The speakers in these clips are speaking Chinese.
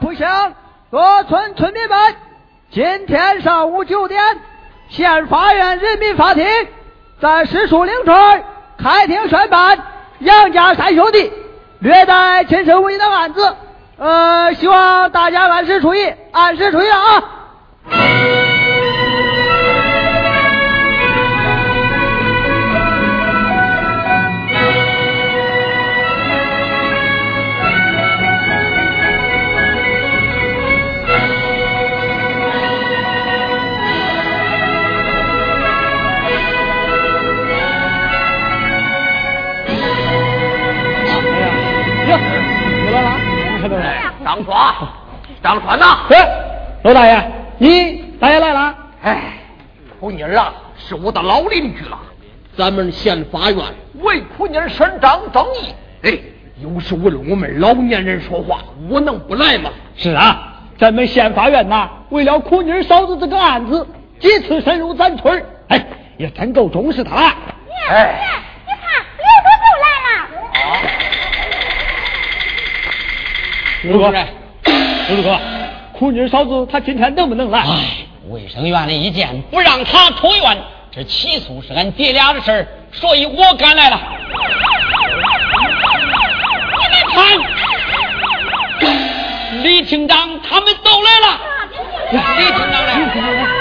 不行，各村村民们，今天上午九点，县法院人民法庭在石树岭村开庭宣判杨家三兄弟虐待亲生母亲的案子。呃，希望大家按时出意，按时出意啊！张川，张川呐！哎，罗大爷，你大爷来了？哎，苦妮儿啊，是我的老邻居了。咱们县法院为苦妮儿伸张正义，哎，又是为了我们老年人说话，我能不来吗？是啊，咱们县法院呐，为了苦妮儿嫂子这个案子，几次深入咱村哎，也真够重视他了。哎，你看，刘哥就来了。啊。刘哥，刘哥，苦妮嫂子她今天能不能来？哎，卫生院的意见不让她出院，这起诉是俺爹俩的事儿所以我赶来了。你们看，李厅长他们都来了。李厅长来。儿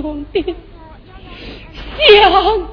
兄弟，想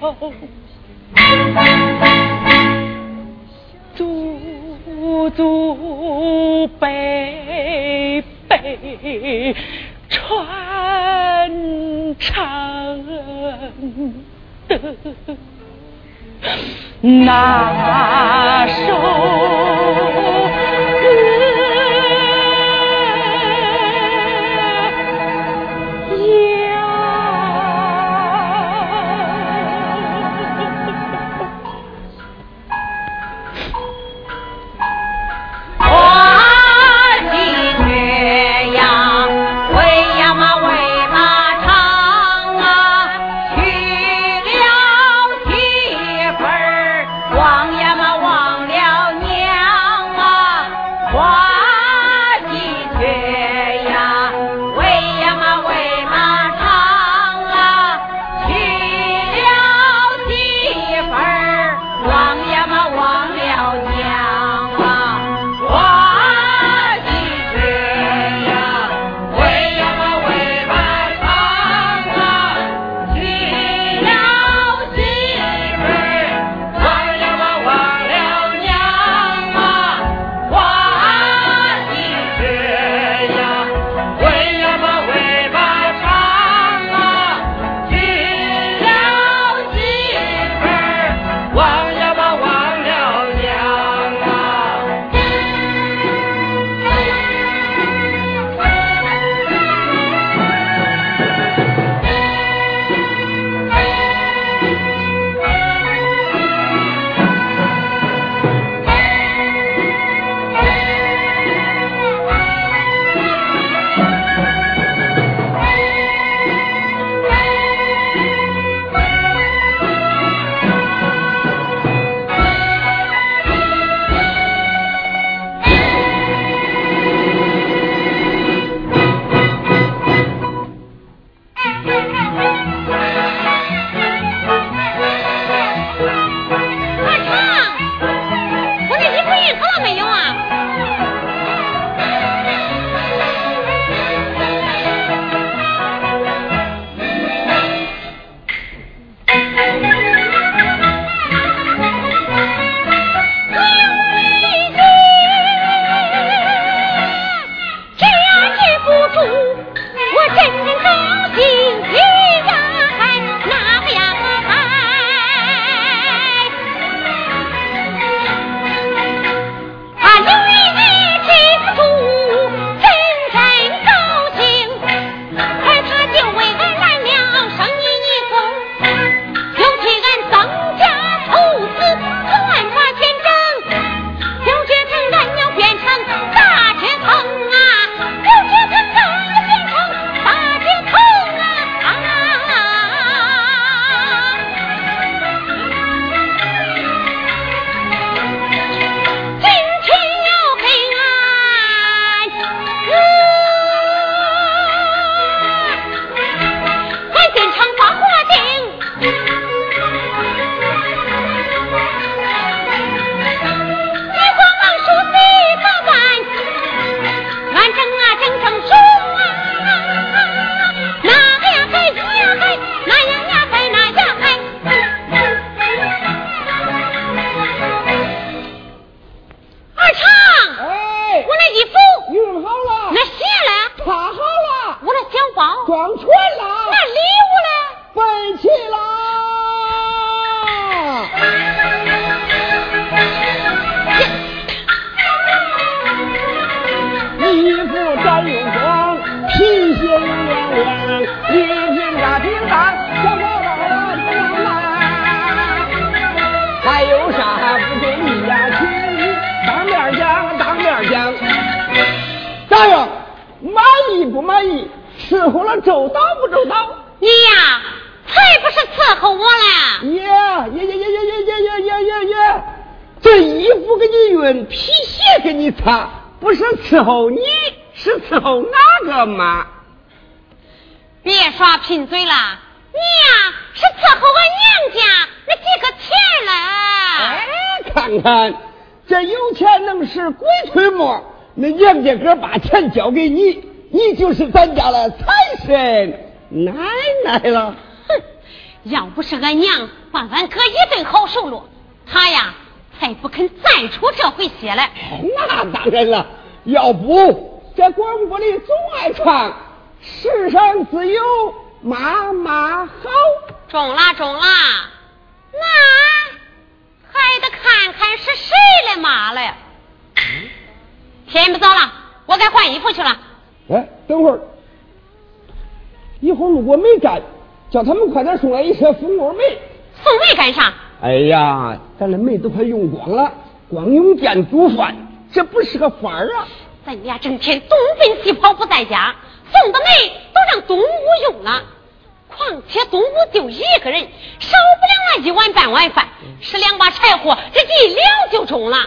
哦祖祖辈辈传承的 那满意，伺候了周到不周到？你呀，才不是伺候我嘞！耶耶耶耶耶耶耶耶耶耶！这衣服给你熨，皮鞋给你擦，不是伺候你，是伺候哪个妈？别耍贫嘴了，你呀是伺候俺娘家那几个钱嘞。哎，看看这有钱能使鬼推磨，那娘家哥把钱交给你，你就是咱家的财神奶奶了。哼，要不是俺娘把俺哥一顿好收落，他呀才不肯再出这回血来。那当然了，要不这广播里总爱唱。世上自有妈妈好，中啦中啦，那还得看看是谁来骂了。天不早了，我该换衣服去了。哎，等会儿，一会儿如果没站，叫他们快点送来一车蜂窝煤。送煤干啥？哎呀，咱的煤都快用光了，光用电煮饭，这不是个法儿啊！咱俩整天东奔西跑不在家。送的煤都让东屋用了，况且东屋就一个人，少不了那一碗半碗饭，是两把柴火，这一两就中了。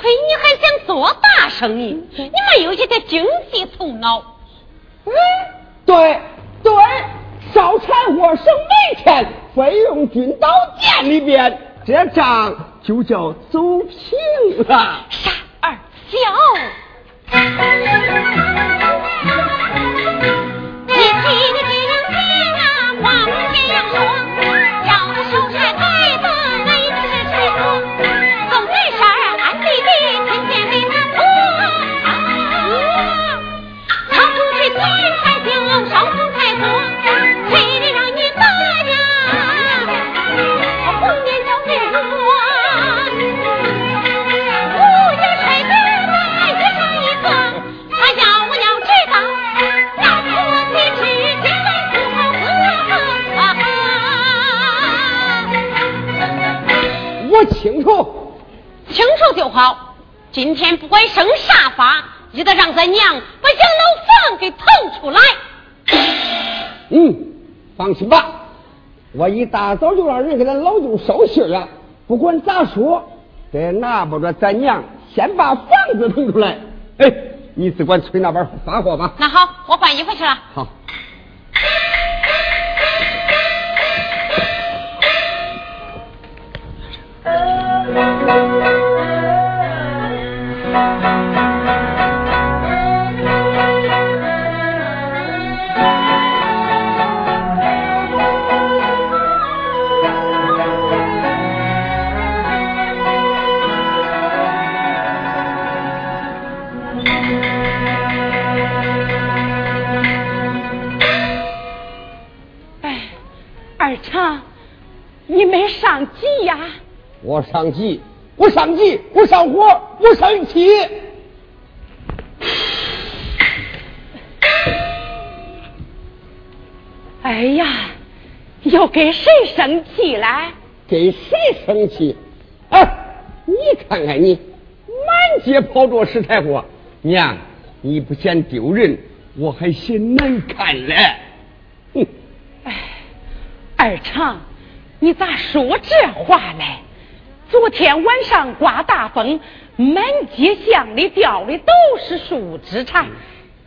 亏你还想做大生意，你没有一点经济头脑。嗯，对对，烧柴火省煤钱，费用均到店里边，这账就叫走平了。傻二小。清 好。今天不管生啥法，也得让咱娘把养老房给腾出来。嗯，放心吧，我一大早就让人给咱老舅捎信了。不管咋说，得拿不着咱娘先把房子腾出来。哎，你只管催那边发货吧。那好，我换衣服去了。好。上上急，我上急，我上火，我生气。哎呀，又给谁生气了？给谁生气？哎，你看看你，满街跑着石柴火，娘，你不嫌丢人，我还嫌难看嘞。哼！哎，二长。你咋说这话呢？昨天晚上刮大风，满街巷里掉的都是树枝柴，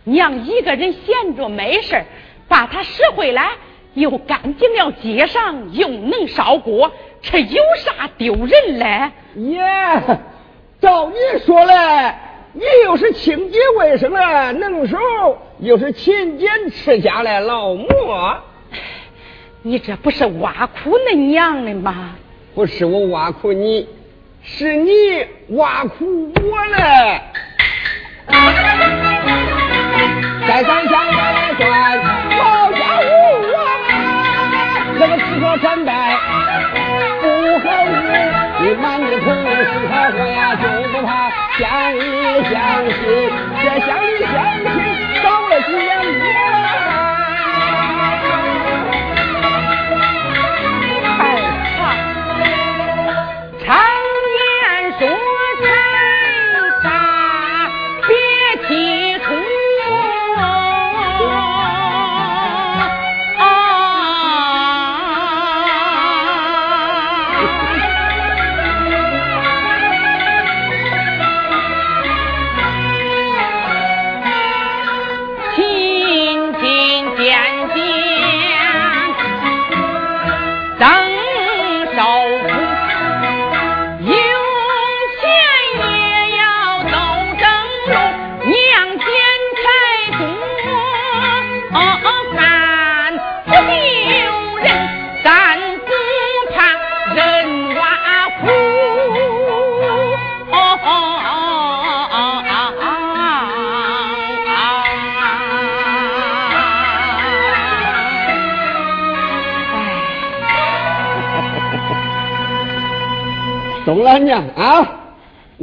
娘一个人闲着没事把它拾回来，又干净了街上，又能烧锅，这有啥丢人嘞？耶，照你说嘞，你又是清洁卫生的能手，又是勤俭持家的老母。你这不是挖苦恁娘的吗？不是我挖苦你，是你挖苦我嘞。在咱家来算老家务啊，这个吃喝穿戴不合物，你满地头是他说呀，就不怕乡里乡亲，这乡里乡亲少了几两米。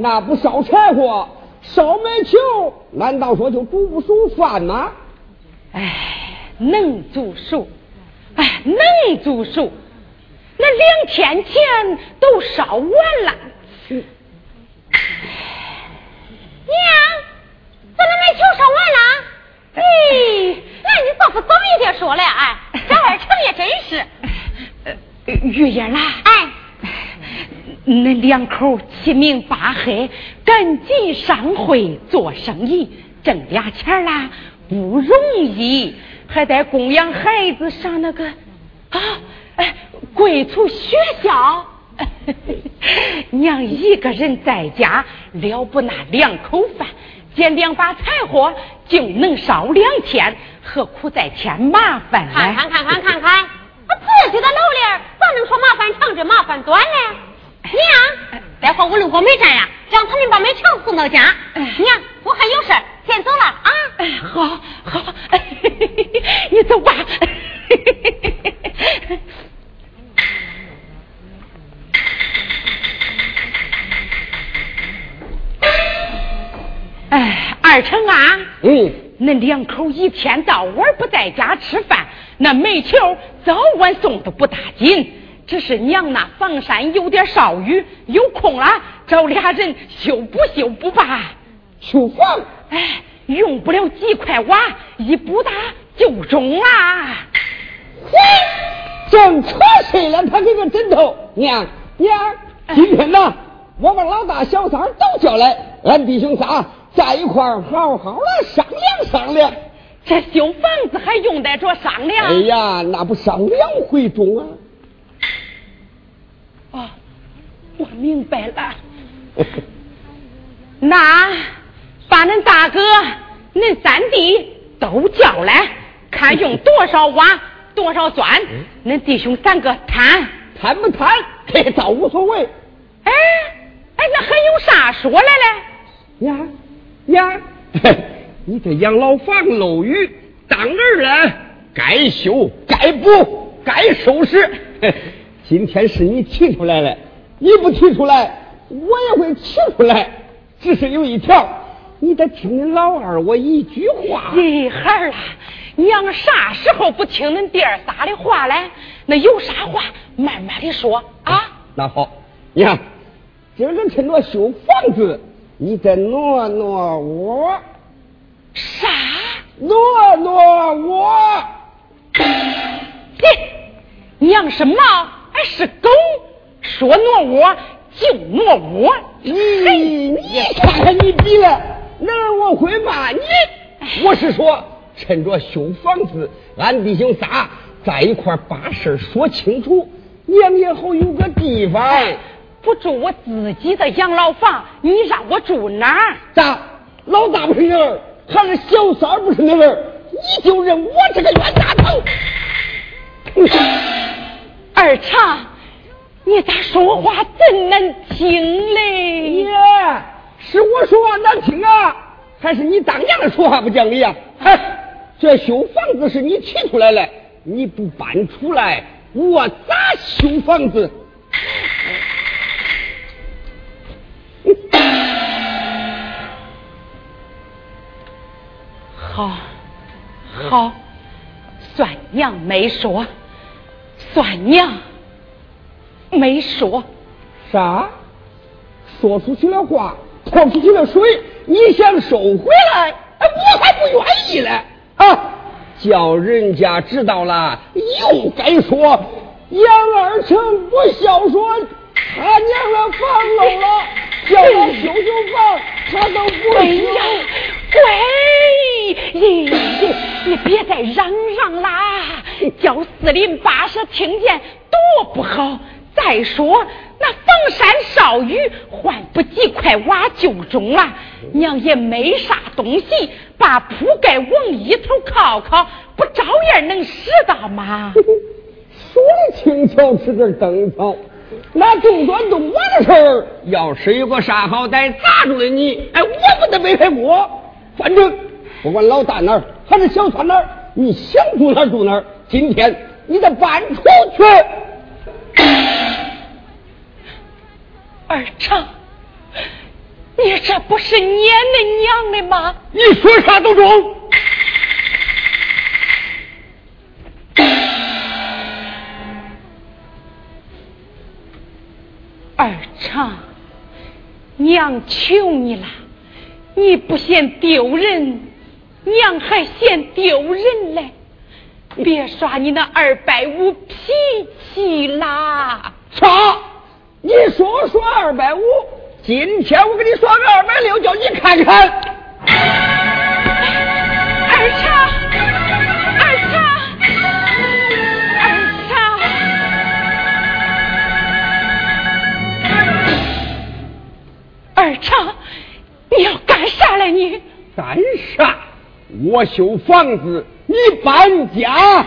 那不烧柴火、烧煤球，难道说就煮不熟饭吗？哎，能煮熟，哎，能煮熟。那两天前都烧完了。娘，咱那煤球烧完了？哎，那你倒是早一点说了，哎，这二成也真是。玉英啦，哎，那两口七明八黑，赶紧上会做生意，挣俩钱啦，不容易，还得供养孩子上那个啊，哎，贵族学校。娘一个人在家了不那两口饭，捡两把柴火就能烧两天，何苦再添麻烦呢？看看看看看看，自己的老脸咋能说麻烦长这麻烦短呢？娘，待会我路过煤站呀，让他们把煤球送到家。娘，我还有事先走了啊。哎好，好，你走吧。哎，二成啊，嗯，恁两口一天到晚不在家吃饭，那煤球早晚送的不打紧。只是娘那房山有点少雨，有空了找俩人修补修补吧。修房？哎，用不了几块瓦，一补打就中了。嘿，正瞌睡了，他给个枕头。娘娘，今天呢，我把老大小三都叫来，俺弟兄仨。在一块儿好好的商量商量，这修房子还用得着商量？哎呀，那不商量会中啊！哦，我明白了。那把恁大哥、恁三弟都叫来，看用多少瓦、多少砖，恁弟兄三个谈谈不谈？这倒无所谓。哎哎，那还有啥说来嘞？呀？呀，你这养老房漏雨，当儿了，该修该补该收拾。今天是你提出来了，你不提出来，我也会提出来。只是有一条，你得听你老二我一句话。哎，孩儿啊，娘啥时候不听恁爹仨的话嘞？那有啥话慢慢的说啊。那好，你看，今儿个趁着修房子。你得挪挪我，啥？挪挪我？嘿，娘是猫还是狗？说挪窝就挪窝。你你看看你比了，哪我会骂你？我是说，趁着修房子，俺弟兄仨在一块把事说清楚，娘也好有个地方。不住我自己的养老房，你让我住哪儿？咋？老大不是那儿，还是小三不是那儿？你就认我这个冤大头？二长，你咋说话真难听嘞？耶，是我说话难听啊，还是你当娘的说话不讲理啊？哎，这修房子是你提出来的，你不搬出来，我咋修房子？好，好，算娘没说，算娘没说，啥？说出去的话，泼出去的水，你想收回来？我还不愿意嘞！啊，叫人家知道了，又该说杨二成不孝顺，他娘的房漏了，叫我修修房，他都不修。喂，你，你别再嚷嚷啦，叫四邻八舍听见多不好。再说那房山少雨，换不几块瓦就中了。娘也没啥东西，把铺盖往一头靠靠，不照样能拾到吗？说的轻巧是个灯草，那动砖动瓦的事儿，要是有个啥好歹砸住了你，哎，我不得背黑锅。反正不管老大哪儿还是小三哪儿，你想住哪儿住哪儿。今天你得搬出去。二成，你这不是撵恁娘的吗？你说啥都中。二成，娘求你了，你不嫌丢人，娘还嫌丢人嘞。别耍你那二百五脾气啦！啥？你说说二百五？今天我给你耍个二百六，叫你看看。二成，二成，二成，二成，你要干啥来你？干啥？我修房子。你搬家。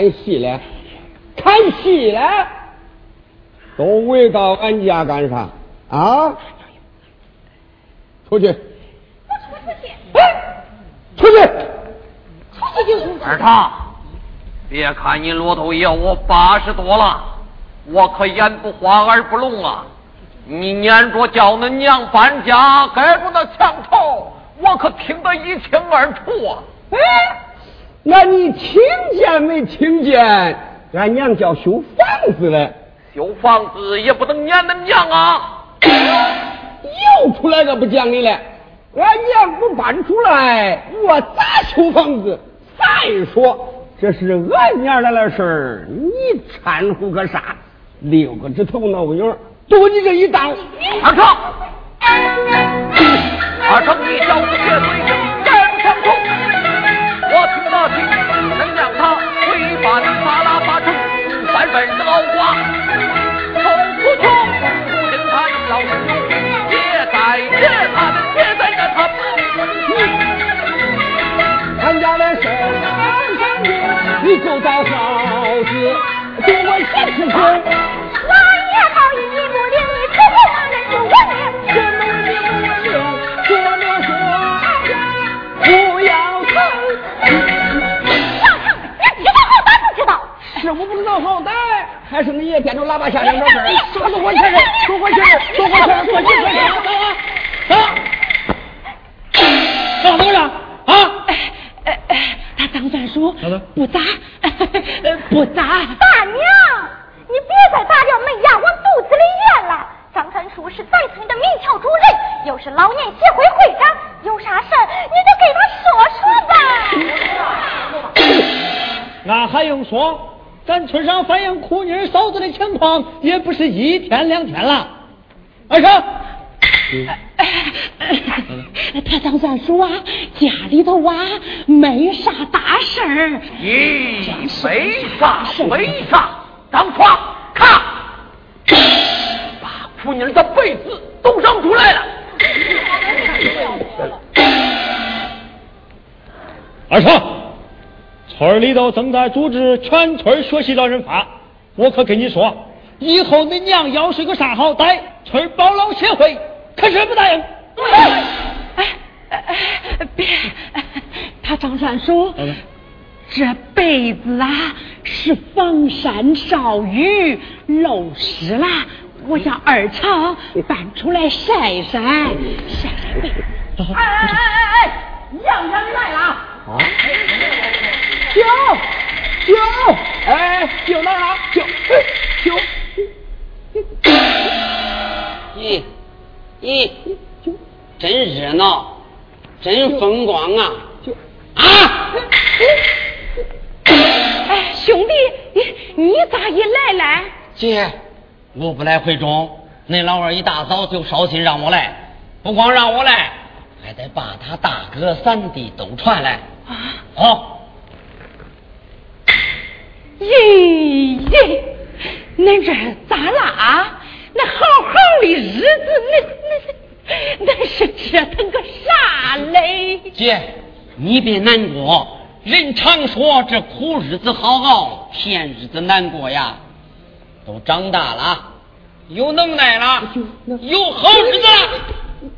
看戏了？看戏了？都围到俺家干啥？啊？出去！我出出去！哎，出去！出去就出去。二堂，别看你骆驼爷我八十多了，我可眼不花耳不聋啊！你撵着叫恁娘搬家，盖住那墙头，我可听得一清二楚啊！哎，那你听见没听见？俺娘叫修房子嘞，修房子也不能撵恁娘啊！又出来个不讲理的，俺娘不搬出来，我咋修房子？再说这是俺娘来的事儿，你掺和个啥？六个指头闹影，多你这一当。二成，二成，你叫我血水声，敢不相冲？我听，能让他回把你扒拉扒成三分的老瓜，臭不穷，不听他的老师有别再别他的，别再让他俺家的事儿，你就当好子，给我写诗是我不知道好歹，还是你也点着喇叭下两招事儿？说说我钱人，说我钱人，说我钱人，说几块钱？啊！干什么呢？啊！哎哎，他当三叔不砸，不砸。大娘，你别再打掉门牙往肚子里咽了。张三叔是咱村的民调主任，又是老年协会会长，有啥事儿你就给他说说吧。俺还用说？咱村上反映苦妮嫂子的情况也不是一天两天了。二成，他张算说啊，家里头啊没啥大事儿。咦，没啥没啥，张床看，把苦妮的被子都扔出来了。二成，村里头正在组织全村学习老人法，我可跟你说，以后恁娘要是个啥好歹，村保老协会可是不答应。哎哎哎，别，他张三说，这辈子啊是防山少雨，漏湿了，我叫二厂搬出来晒晒，晒晒被子。哎哎哎哎哎，洋洋来了！啊！酒酒，哎，酒哪了？酒酒。咦咦，真热闹，真风光啊！啊！哎，兄弟，你你咋也来了？姐，我不来会中，那老二一大早就捎信让我来，不光让我来，还得把他大哥三弟都传来。啊！好。咦咦，恁这咋啦？那好好的日子，那那那是折腾个啥嘞？姐，你别难过。人常说这苦日子好熬，甜日子难过呀。都长大了，有能耐了，有好日子了。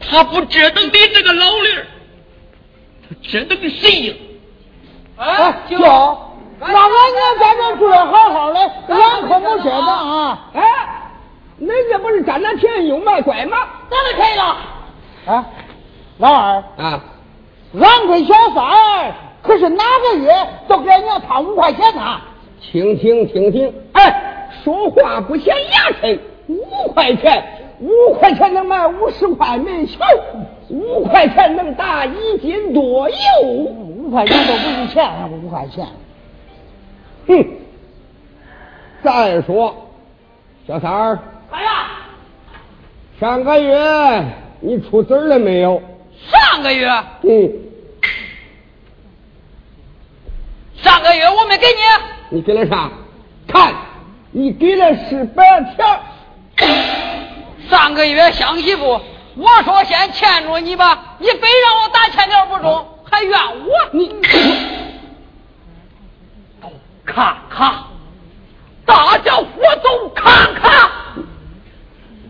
他不折腾你这个老驴儿，他折腾谁呀？哎，舅，那俺娘在这住的好好的，俺可不舍得啊！哎，恁这不是站那田有卖乖吗？当然可以了。啊，老二啊，俺跟小三儿可是哪个月都给俺娘掏五块钱呢？听听听听，哎，说话不嫌牙碜，五块钱，五块钱能买五十块煤球，五块钱能打一斤多油，五块钱都不是钱，五块钱。哼，再说，小三儿，来呀！上个月你出子了没有？上个月，嗯，上个月我没给你，你给了啥？看，你给了是白条。上个月相媳妇，我说先欠着你吧，你非让我打欠条不中，还怨我。你看看，大家伙都看看，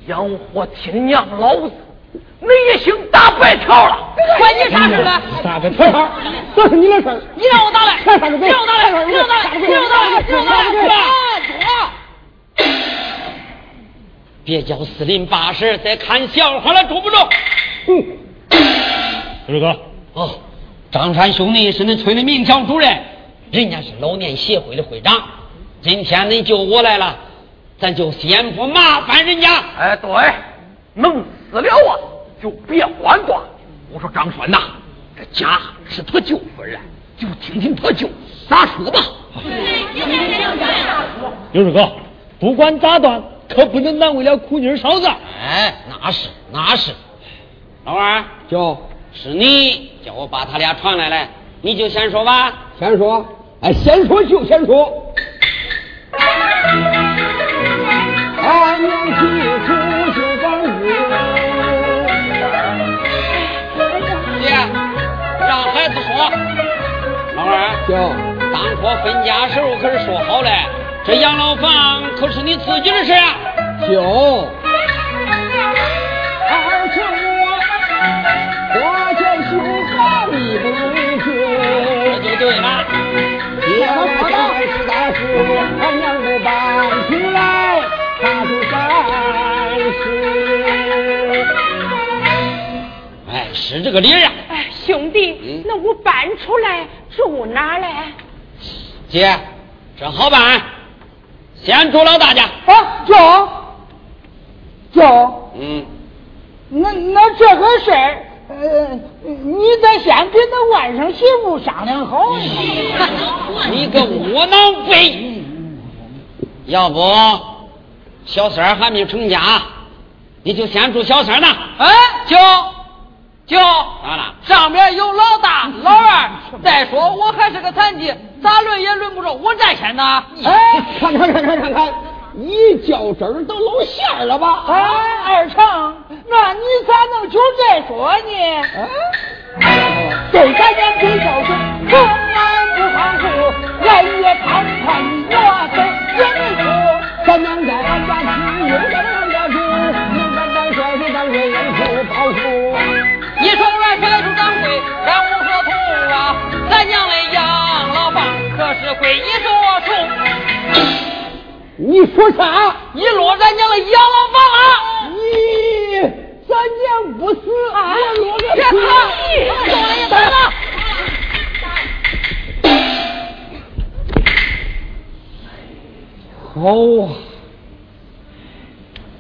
养活亲娘老子，你也行打白条了，关你啥事了？啥个条条？这是你的事儿。你让我打来，你让我打来，你让我打来，你让我打来，你让我打来，站住！别叫四邻八舍再看笑话了，中不中？嗯，二哥，哦，张山兄弟是恁村的民调主任，人家是老年协会的会长。今天恁救我来了，咱就先不麻烦人家。哎，对，能死了啊，就别还话。我说张栓呐，这家是他舅夫人，就听听他舅咋说吧。有二哥，不管咋断，可不能难为了苦妮嫂子。哎，那是那是。老二，就是你叫我把他俩传来了，你就先说吧。先说，哎，先说就先说。俺娘提出新房子，姐，让孩子说。老二，就当初分家时候可是说好了，这养老房可是你自己的事啊。就哎，是这个理儿呀。哎，兄弟，嗯那我搬出来住哪儿嘞？姐，这好办，先住老大家。啊，就就。嗯，那那这个事儿，呃，你得先跟那外甥媳妇商量好。你个窝囊废！要不，小三儿还没成家，你就先住小三儿那。哎，舅舅，咋了？上面有老大、老二，再说我还是个残疾，咋轮也轮不着我占先呢。哎，看看看看看看，一较真儿都露馅了吧？哎，二成，那你咋能就这说呢？对咱娘最孝顺，从来不含糊，俺也看看你我的也没错。咱娘在俺家吃，又在俺家住，能干当帅是当贵人受保护。娘的养老房可是归一座数，你说啥？你落咱娘的养老房了！你咱娘不死，我落个别去跑，走了也走了。好啊！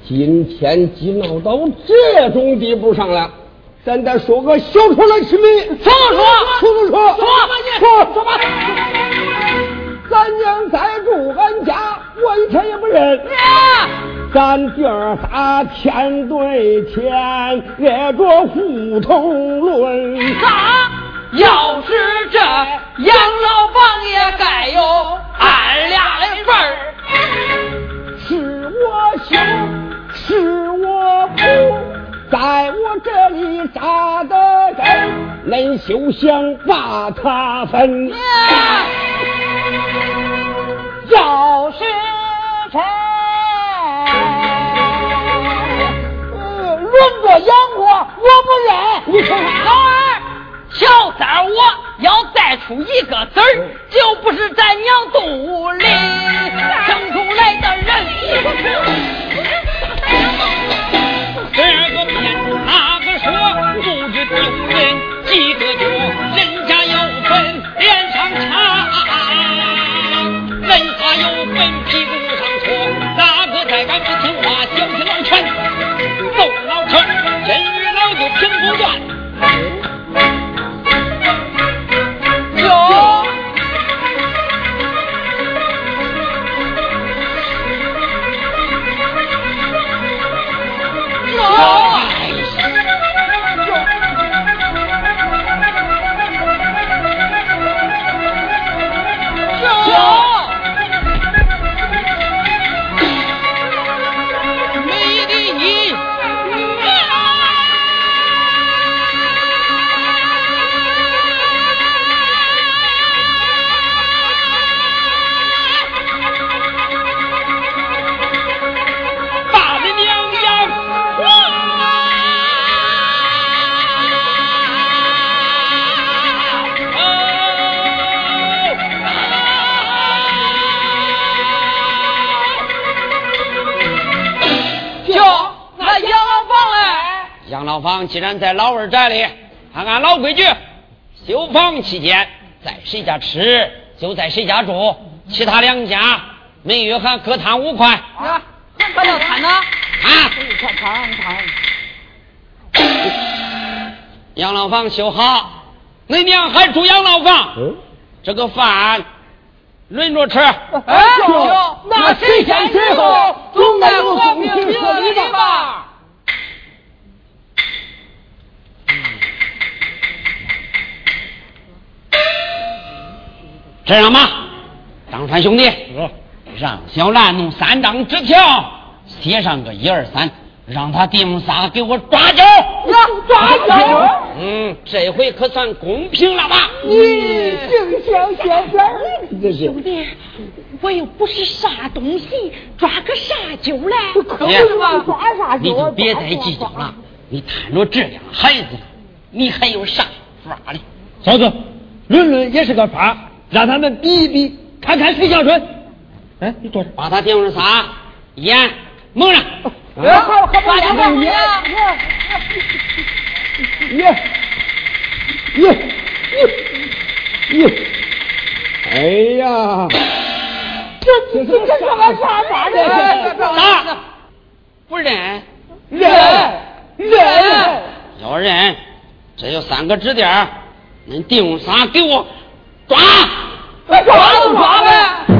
今天既闹到这种地步上了，咱得说个小丑来吃米。说说说？说不说？说吧你说说吧。咱娘再住俺家，我一天也不认。咱弟儿仨天对天，挨着胡同论。啥？要是这养老房也该有俺俩的份儿。是我兄，是我父，在我这里扎的根，恁休想把他分。要是这呃轮着养过，我不认。你说老二，小三儿，我要再出一个子儿，就不是咱娘肚里生出来的人。这个骗哪个说，不知丢人？几个脚，人？家有分脸上插，人家有分屁股上戳，哪个再敢不听话，小心老拳，揍老陈，真日老就平不断。既然在老二寨里，按按老规矩，修房期间在谁家吃就在谁家住，其他两家每月还各摊五块。啊，还要摊呢？啊！养老房修好，恁娘还住养老房，嗯，这个饭轮着吃。那谁先谁后，总该和平合理吧？这样吧，张川兄弟，让小兰弄三张纸条，写上个一二三，让他弟兄仨给我抓阄。抓阄嗯，这回可算公平了吧？你净想写字儿，这是兄弟，我又不是啥东西，抓个啥阄嘞？姐抓啥你就别再计较了，你摊着这俩孩子，你还有啥法的？嫂子，伦伦也是个法，让他们比一比，看看谁孝顺。哎，你坐着。把他弟兄仨眼蒙上。哎，好，好，抓紧吧耶耶耶耶耶！哎呀，这这这这干啥法呢？啥，不认，忍忍，要认这有三个指点，恁弟兄仨给我抓！抓就抓呗。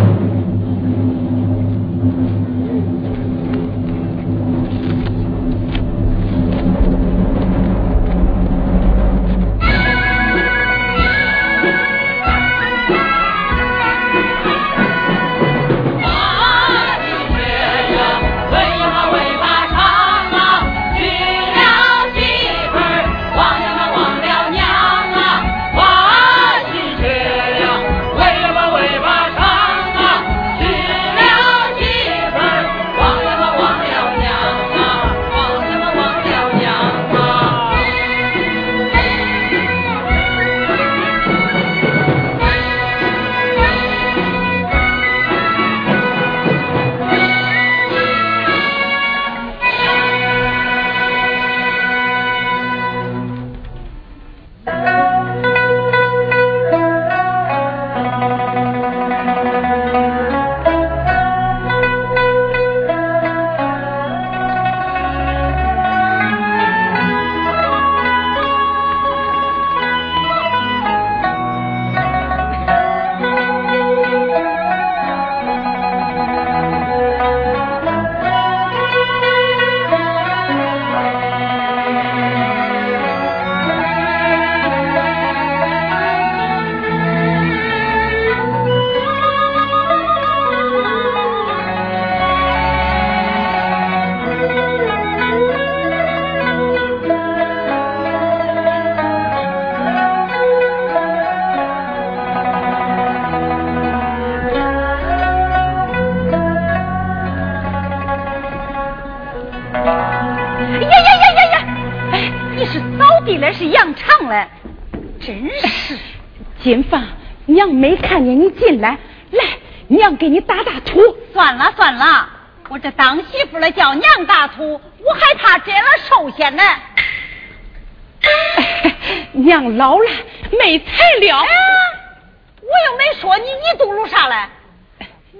娘老了，没材料。我又没说你，你嘟噜啥嘞？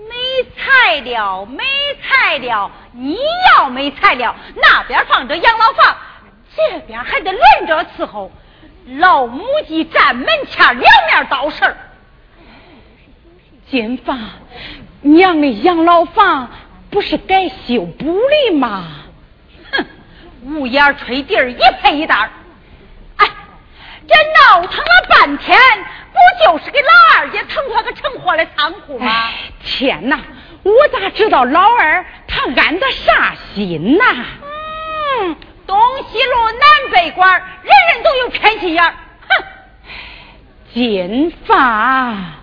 没材料，没材料。你要没材料，那边放着养老房，这边还得轮着伺候。老母鸡站门前，两面倒事儿金芳，娘的养老房不是该修补的吗？哼，乌烟吹地儿，一赔一袋哎，这闹腾了半天，不就是给老二家腾出个成活的仓库吗？天哪，我咋知道老二他安的啥心呐？嗯。东西路南北馆，人人都有偏心眼儿。哼，金发。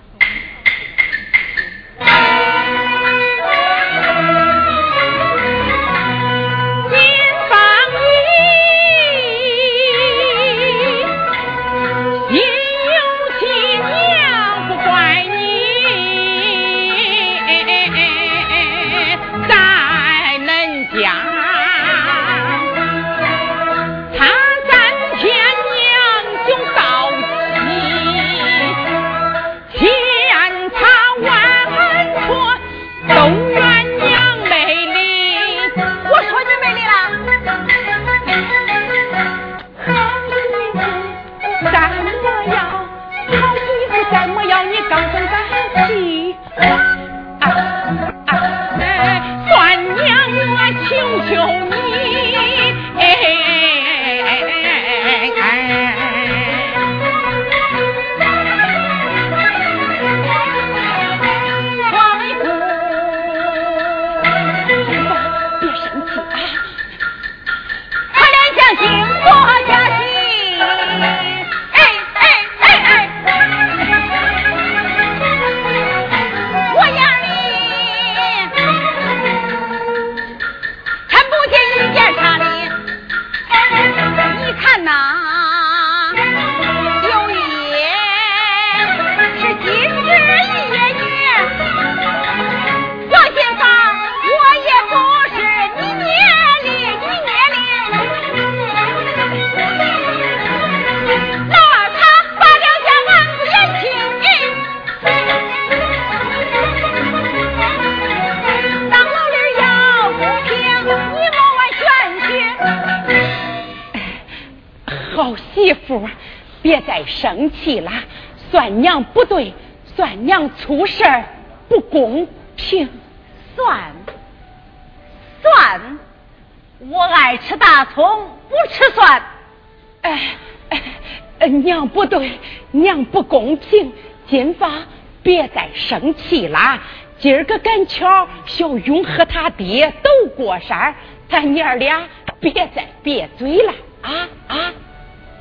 今儿个赶巧，小勇和他爹都过山，咱娘俩别再别嘴了啊啊！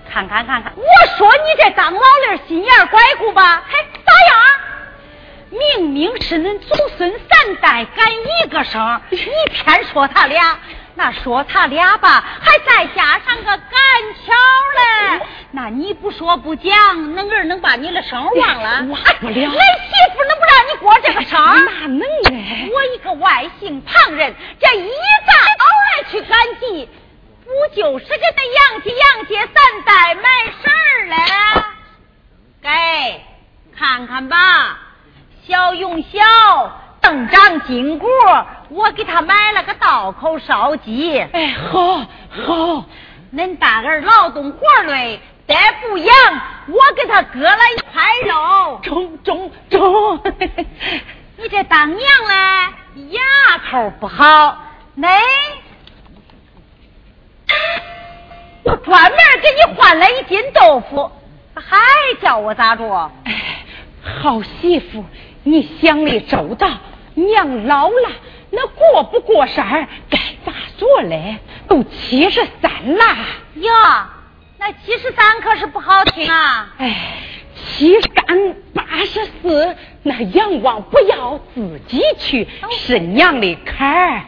看看看看，我说你这当老儿心眼拐骨吧，还咋样？明明是恁祖孙三代赶一个生，你偏说他俩。那说他俩吧，还再加上个赶巧嘞。那你不说不讲，恁儿能把你的生忘了？忘不了。恁媳妇能不让你过这个生？哪能呢？我一个外姓旁人，这一早来去赶集，不就是给他杨家杨家三代买事儿嘞？给，看看吧，小勇小。邓长金果，我给他买了个道口烧鸡。哎，好，好。恁大儿劳动活累，得不养，我给他割了一块肉。中中中。你这当娘嘞，牙口不好。恁，我专门给你换了一斤豆腐，还叫我咋着？哎，好媳妇，你想的周到。娘老了，那过不过山该咋做嘞？都七十三啦。哟，那七十三可是不好听啊！哎，七三八十四，那阎王不要自己去，是娘的坎儿。